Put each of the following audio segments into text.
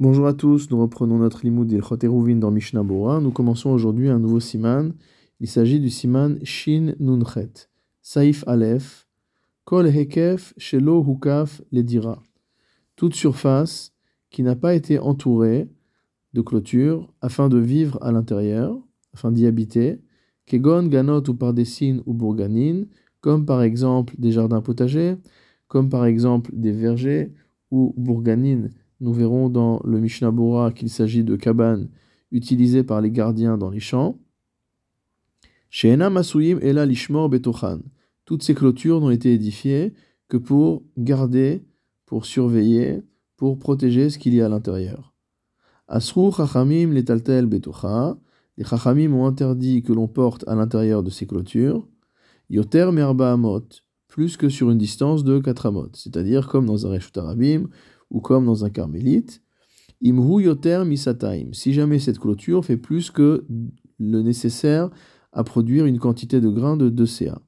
Bonjour à tous, nous reprenons notre limoud d'Ilchot Eruvin dans Mishnah Bora. Nous commençons aujourd'hui un nouveau siman. Il s'agit du siman Shin Nunchet. Saif Aleph. Kol Hekef Shelo Hukaf Ledira. Toute surface qui n'a pas été entourée de clôture afin de vivre à l'intérieur, afin d'y habiter. Kegon Ganot ou Pardesin ou Bourganin, comme par exemple des jardins potagers, comme par exemple des vergers ou Bourganin nous verrons dans le Mishnah Bora qu'il s'agit de cabanes utilisées par les gardiens dans les champs. Lishmor Betochan. Toutes ces clôtures n'ont été édifiées que pour garder, pour surveiller, pour protéger ce qu'il y a à l'intérieur. Asru Chachamim Letaltel Betocha. Les Chachamim ont interdit que l'on porte à l'intérieur de ces clôtures. Yoter Merba Amot. Plus que sur une distance de 4 amot. C'est-à-dire comme dans un Reshut Arabim ou comme dans un carmélite, yoter misataim. Si jamais cette clôture fait plus que le nécessaire à produire une quantité de grains de 2 CA.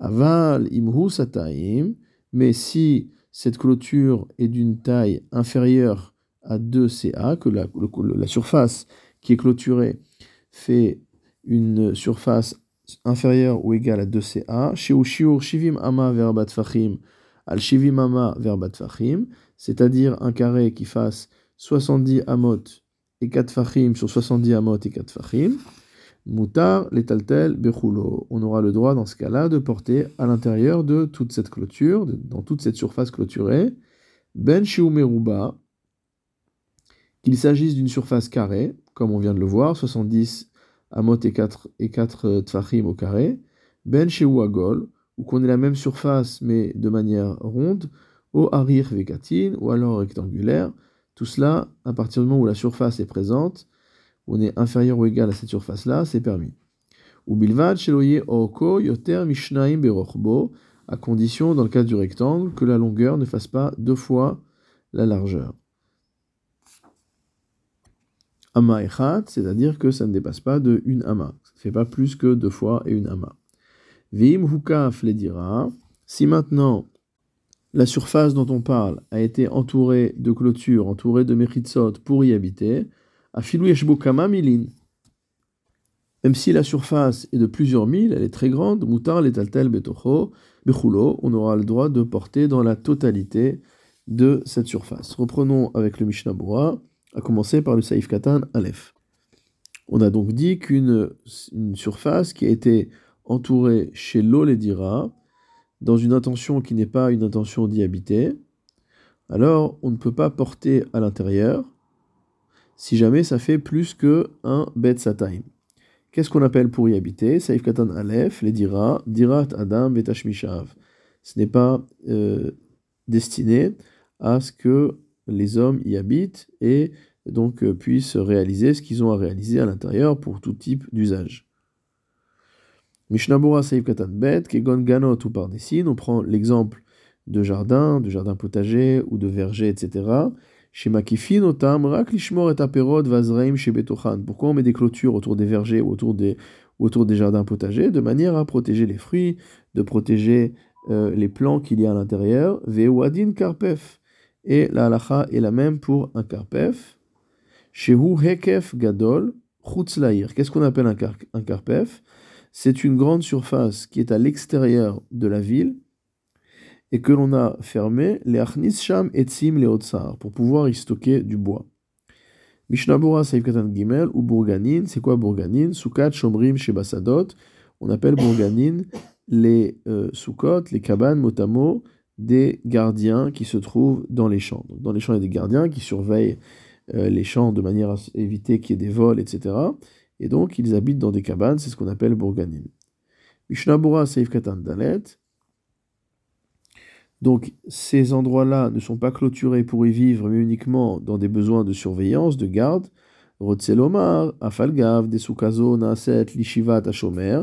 Aval imhu sataim, mais si cette clôture est d'une taille inférieure à 2 CA, que la, surface qui est clôturée fait une surface inférieure ou égale à 2 CA, shiur shivim ama verbat fachim al shivim ama verbat fachim, c'est-à-dire un carré qui fasse 70 amot et 4 fachim sur 70 amot et 4 fachim, mutar letaltel bechulo. On aura le droit dans ce cas-là de porter à l'intérieur de toute cette clôture, dans toute cette surface clôturée, ben meruba, qu'il s'agisse d'une surface carrée, comme on vient de le voir, 70 amot et 4, et 4 tfachim au carré, ben agol, ou qu'on ait la même surface mais de manière ronde, harir vekatin, ou alors rectangulaire. Tout cela, à partir du moment où la surface est présente, on est inférieur ou égal à cette surface-là, c'est permis. Ou bilvad sheloye oko yoter mishnaim berochbo, à condition, dans le cas du rectangle, que la longueur ne fasse pas deux fois la largeur. Ama echat, c'est-à-dire que ça ne dépasse pas de une ama. Ça ne fait pas plus que deux fois et une ama. Vim hukaf les dira. Si maintenant la surface dont on parle a été entourée de clôtures, entourée de mechitsot pour y habiter, à kama milin. Même si la surface est de plusieurs milles, elle est très grande, mutar letaltel betocho, bechulo, on aura le droit de porter dans la totalité de cette surface. Reprenons avec le Mishnah à commencer par le Saif Katan Aleph. On a donc dit qu'une surface qui a été entourée chez l'Oledira, dans une intention qui n'est pas une intention d'y habiter, alors on ne peut pas porter à l'intérieur si jamais ça fait plus que un bet sataim. Qu'est-ce qu'on appelle pour y habiter? Saif katan alef, les dira, dirat adam betashmishav. Ce n'est pas euh, destiné à ce que les hommes y habitent et donc euh, puissent réaliser ce qu'ils ont à réaliser à l'intérieur pour tout type d'usage. Mishnabura Saïf Katan Bet, Kegon Ganot ou par on prend l'exemple de jardin, de jardin potager ou de verger, etc. Pourquoi on met des clôtures autour des vergers ou autour des, autour des jardins potagers De manière à protéger les fruits, de protéger euh, les plants qu'il y a à l'intérieur? Ve'uadin Karpef. Et la halacha est la même pour un Karpef. Shehu Hekef Gadol. Qu'est-ce qu'on appelle un Karpef? C'est une grande surface qui est à l'extérieur de la ville et que l'on a fermé les Achnis Sham Etzim les pour pouvoir y stocker du bois. Mishnabura Saif Katan Gimel ou Bourganin, c'est quoi Bourganin? Sukat Shomrim Shebasadot, on appelle Bourganin les euh, les cabanes motamo des gardiens qui se trouvent dans les champs. dans les champs, il y a des gardiens qui surveillent euh, les champs de manière à éviter qu'il y ait des vols, etc. Et donc, ils habitent dans des cabanes, c'est ce qu'on appelle Bourganim. Mishnabura Seif Katan Dalet. Donc, ces endroits-là ne sont pas clôturés pour y vivre, mais uniquement dans des besoins de surveillance, de garde. Rotzelomar, Afalgav, Desukazo, Naaset, Lishivat, Ashomer.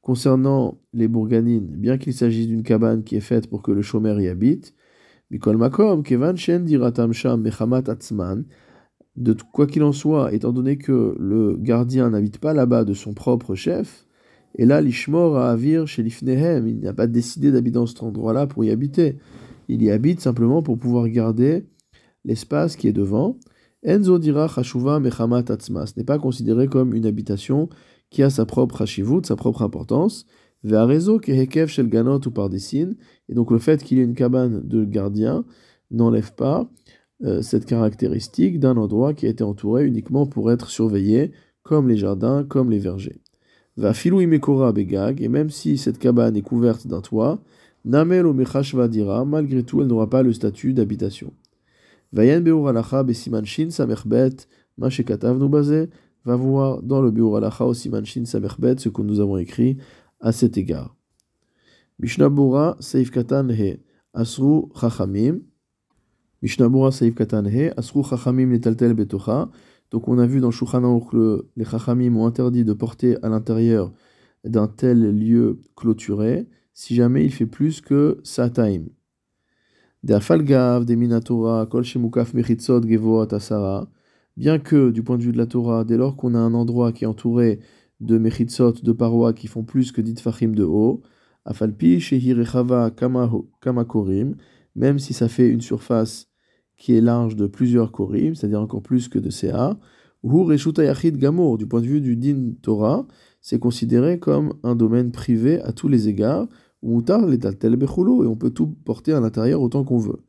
Concernant les bourganines, bien qu'il s'agisse d'une cabane qui est faite pour que le chômeur y habite, Mikol Makom, Kevan Shen Mechamat Atzman, de quoi qu'il en soit, étant donné que le gardien n'habite pas là-bas de son propre chef, et là, l'Ishmor à Avir chez l'Ifnehem, il n'a pas décidé d'habiter dans cet endroit-là pour y habiter. Il y habite simplement pour pouvoir garder l'espace qui est devant. Enzo dira chashuva mechamat atzma. Ce n'est pas considéré comme une habitation qui a sa propre hashivut, sa propre importance. Ve'arezo kehekev shel ganot ou par Et donc le fait qu'il y ait une cabane de gardien n'enlève pas cette caractéristique d'un endroit qui a été entouré uniquement pour être surveillé, comme les jardins, comme les vergers. Va filou imekora begag, et même si cette cabane est couverte d'un toit, namel o dira, malgré tout elle n'aura pas le statut d'habitation. Vayen beur alacha besiman shin samerbet, mashekatav bazé, va voir dans le beur alacha au siman shin samerbet ce que nous avons écrit à cet égard. Seif He Asru Chachamim. Mishnabura Seif Katan He Asru Chachamim Netaltel Betocha. Donc on a vu dans Shulchan que les Chachamim ont interdit de porter à l'intérieur d'un tel lieu clôturé si jamais il fait plus que Sataim. Des Afalgav, des Minatora, Kol Shemukaf Mechitzot Gevoat Asara. Bien que, du point de vue de la Torah, dès lors qu'on a un endroit qui est entouré de mechitzot, de parois qui font plus que dit fachim de haut, afalpi shehirechava kamakorim, même si ça fait une surface qui est large de plusieurs korim, c'est-à-dire encore plus que de CA, ou reshuta yachid du point de vue du din Torah, c'est considéré comme un domaine privé à tous les égards, ou mutar letaltel bechulo, et on peut tout porter à l'intérieur autant qu'on veut.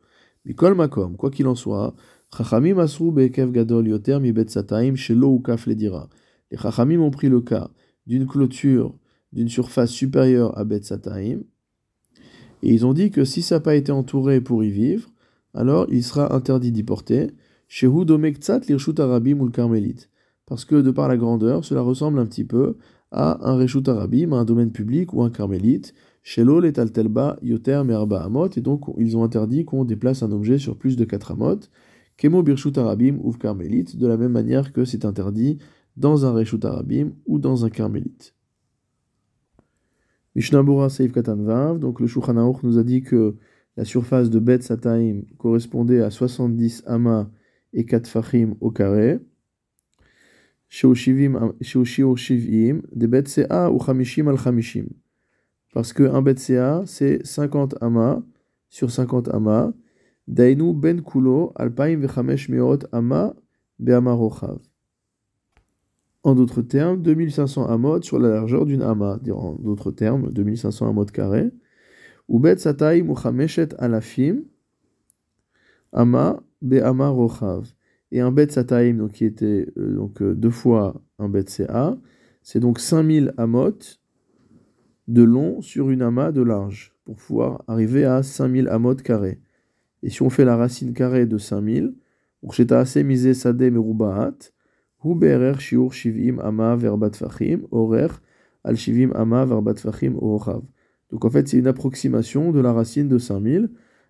Mikol makom, quoi qu'il en soit, chachamim asru bekev gadol yoter mi sataim shelo ledira. Les Chachamim ont pris le cas d'une clôture d'une surface supérieure à Bet Sataim, et ils ont dit que si ça n'a pas été entouré pour y vivre, alors il sera interdit d'y porter. Chez Domektsat l'Irshut Arabim ou le Carmélite. Parce que de par la grandeur, cela ressemble un petit peu à un Reshut Arabim, un domaine public ou un Carmélite. Chez l'eau, les Taltelba, Yoter, Merba Amot, et donc ils ont interdit qu'on déplace un objet sur plus de 4 Amot. Kemo Birshut Arabim ou Carmélite, de la même manière que c'est interdit dans un Reshut Arabim ou dans un Carmélite. Mishnabura Seif Katan donc le Shulchan nous a dit que la surface de Bet Sataim correspondait à 70 amas et 4 fachim au carré. Bet Sea ou al. Parce que un Bet Sea, c'est 50 amas sur 50 amas. Dainu ben kulo alpaim vechamesh meot ama be'amarochav. En d'autres termes, 2500 amot sur la largeur d'une ama. En d'autres termes, 2500 amot carrés. Ou bet satay muhameshet alafim ama be ama rochav. Et un bet sataim, donc, qui était euh, donc, euh, deux fois un bet ca, c'est donc 5000 amot de long sur une ama de large, pour pouvoir arriver à 5000 amot carrés. Et si on fait la racine carrée de 5000, ursheta assez misé sade merubaat, donc en fait, c'est une approximation de la racine de 5000.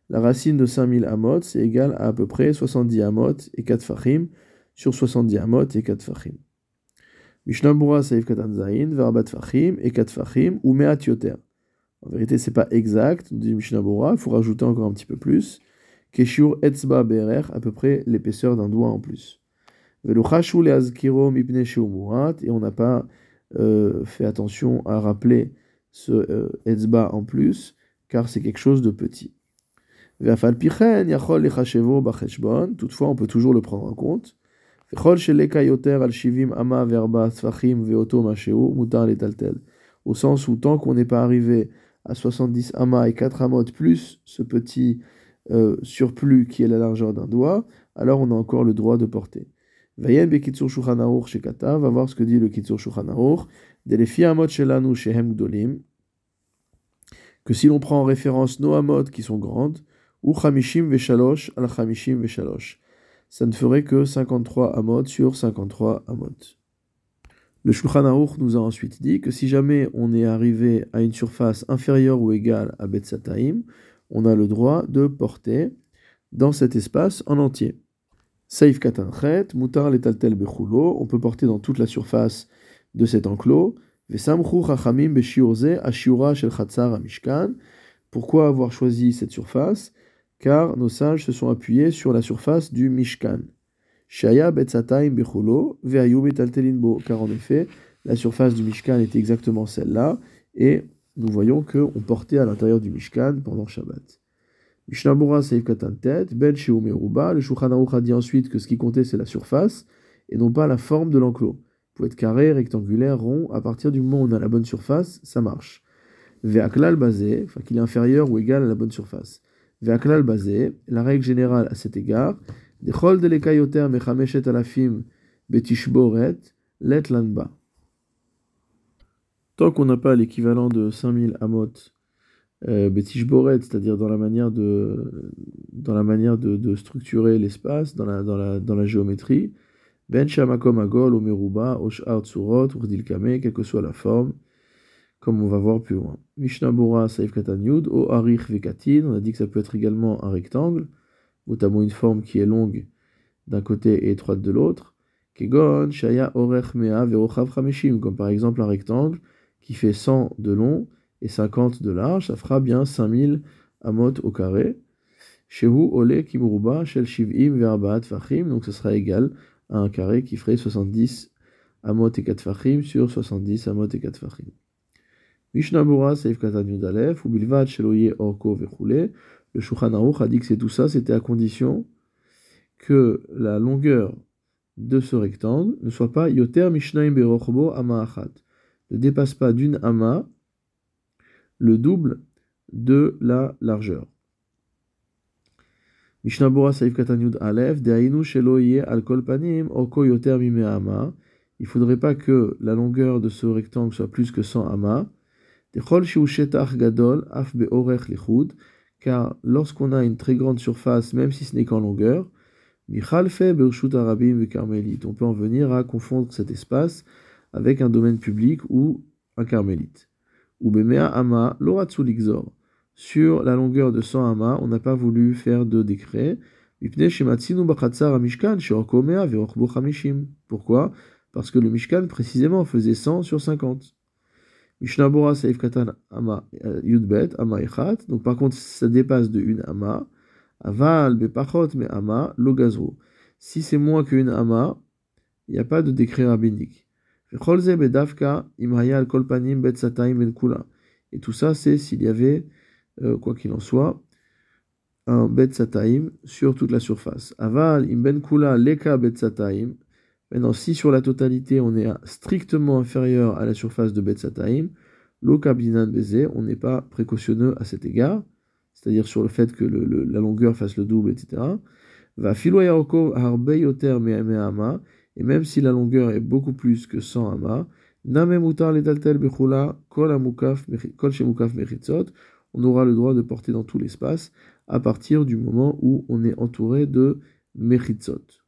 La racine de 5000 amot, c'est égal à à peu près 70 amot et 4 fachim sur 70 amot et 4 fachim. Mishnabura saif katan zain, verbat fachim et 4 fachim ou meat yoter. En vérité, c'est pas exact, on dit Mishnabura, il faut rajouter encore un petit peu plus. Keshur etzba berer, à peu près l'épaisseur d'un doigt en plus. Et on n'a pas euh, fait attention à rappeler ce euh, etzba en plus, car c'est quelque chose de petit. Toutefois, on peut toujours le prendre en compte. Au sens où tant qu'on n'est pas arrivé à 70 amas et 4 amot plus ce petit euh, surplus qui est la largeur d'un doigt, alors on a encore le droit de porter. Shulchan aruch va voir ce que dit le kitsur shulchan aruch, shelanu que si l'on prend en référence nos amot qui sont grandes, ou chamishim al chamishim veshalosh, ça ne ferait que 53 amot sur 53 amot. Le Shulchan nous a ensuite dit que si jamais on est arrivé à une surface inférieure ou égale à Betsataim, on a le droit de porter dans cet espace en entier. Saif katanchet, mutar bechulo, on peut porter dans toute la surface de cet enclos. Vesamchu chachamim ashiura shel chatzar mishkan. Pourquoi avoir choisi cette surface? Car nos sages se sont appuyés sur la surface du Mishkan. Shaya betzataim bechulo veayu bo. Car en effet, la surface du Mishkan était exactement celle-là, et nous voyons qu'on portait à l'intérieur du Mishkan pendant Shabbat. Mishnabura Ben. Le Shulchan dit ensuite que ce qui comptait c'est la surface et non pas la forme de l'enclos. Il peut être carré, rectangulaire, rond. À partir du moment où on a la bonne surface, ça marche. Ve'aklal basé, enfin qu'il est inférieur ou égal à la bonne surface. Ve'aklal basé, la règle générale à cet égard, Dechol de lekayoter mechameshet alafim betishboret let lanba. Tant qu'on n'a pas l'équivalent de 5000 amot euh, c'est-à-dire dans la manière de, dans la manière de, structurer l'espace, dans la, dans, la, dans la géométrie, ben shamakom agol, omeruba, oshar tsurot, urdilkame, quelle que soit la forme, comme on va voir plus loin. Mishnah Saif Katanyud, O Arich Vekatin, on a dit que ça peut être également un rectangle, notamment une forme qui est longue d'un côté et étroite de l'autre. Kegon, Shaya Orech Mea Verochav comme par exemple un rectangle qui fait 100 de long et 50 de large, ça fera bien 5000 amot au carré. Shehu Ole Kimuruba Shel Shivim Verbaat Fachim, donc ce sera égal à un carré qui ferait 70 amot et 4 fachim sur 70 amot et 4 fachim. Mishnabura Seif Katan Yudalef, ou Bilvad Sheloye Orko Vechule. Le Shulchan Aruch a dit que c'est tout ça, c'était à condition que la longueur de ce rectangle ne soit pas Yoter Mishnaim Berochbo Ama Achat. Ne dépasse pas d'une Ama le double de la largeur. Mishnabura Saif Katanyud Alef, Deainu Sheloye Al Panim, Orko Yoter. Il ne faudrait pas que la longueur de ce rectangle soit plus que 100 Ama car lorsqu'on a une très grande surface, même si ce n'est qu'en longueur, on peut en venir à confondre cet espace avec un domaine public ou un carmélite. Ou ama Sur la longueur de 100 ama, on n'a pas voulu faire de décret. Pourquoi? Parce que le Mishkan précisément faisait 100 sur 50. Mishnabura Saif Katan Ama euh, Yudbet, Ama Echat. Donc par contre, ça dépasse de une Ama. Aval Bepachot me Ama Logazro. Si c'est moins qu'une Ama, il n'y a pas de décret rabbinique. Ben. Et tout ça, c'est s'il y avait, euh, quoi qu'il en soit, un Bet Sataim sur toute la surface. Aval Im Ben Kula Leka Bet Sataim. Maintenant, si sur la totalité on est strictement inférieur à la surface de Betsataim, l'Okabinan on n'est pas précautionneux à cet égard, c'est-à-dire sur le fait que la longueur fasse le double, etc. Va filoyaroko harbeyoter et même si la longueur est beaucoup plus que 100 ama, namemutar letaltel bechula kol shemukaf mechitzot, on aura le droit de porter dans tout l'espace à partir du moment où on est entouré de mechitzot.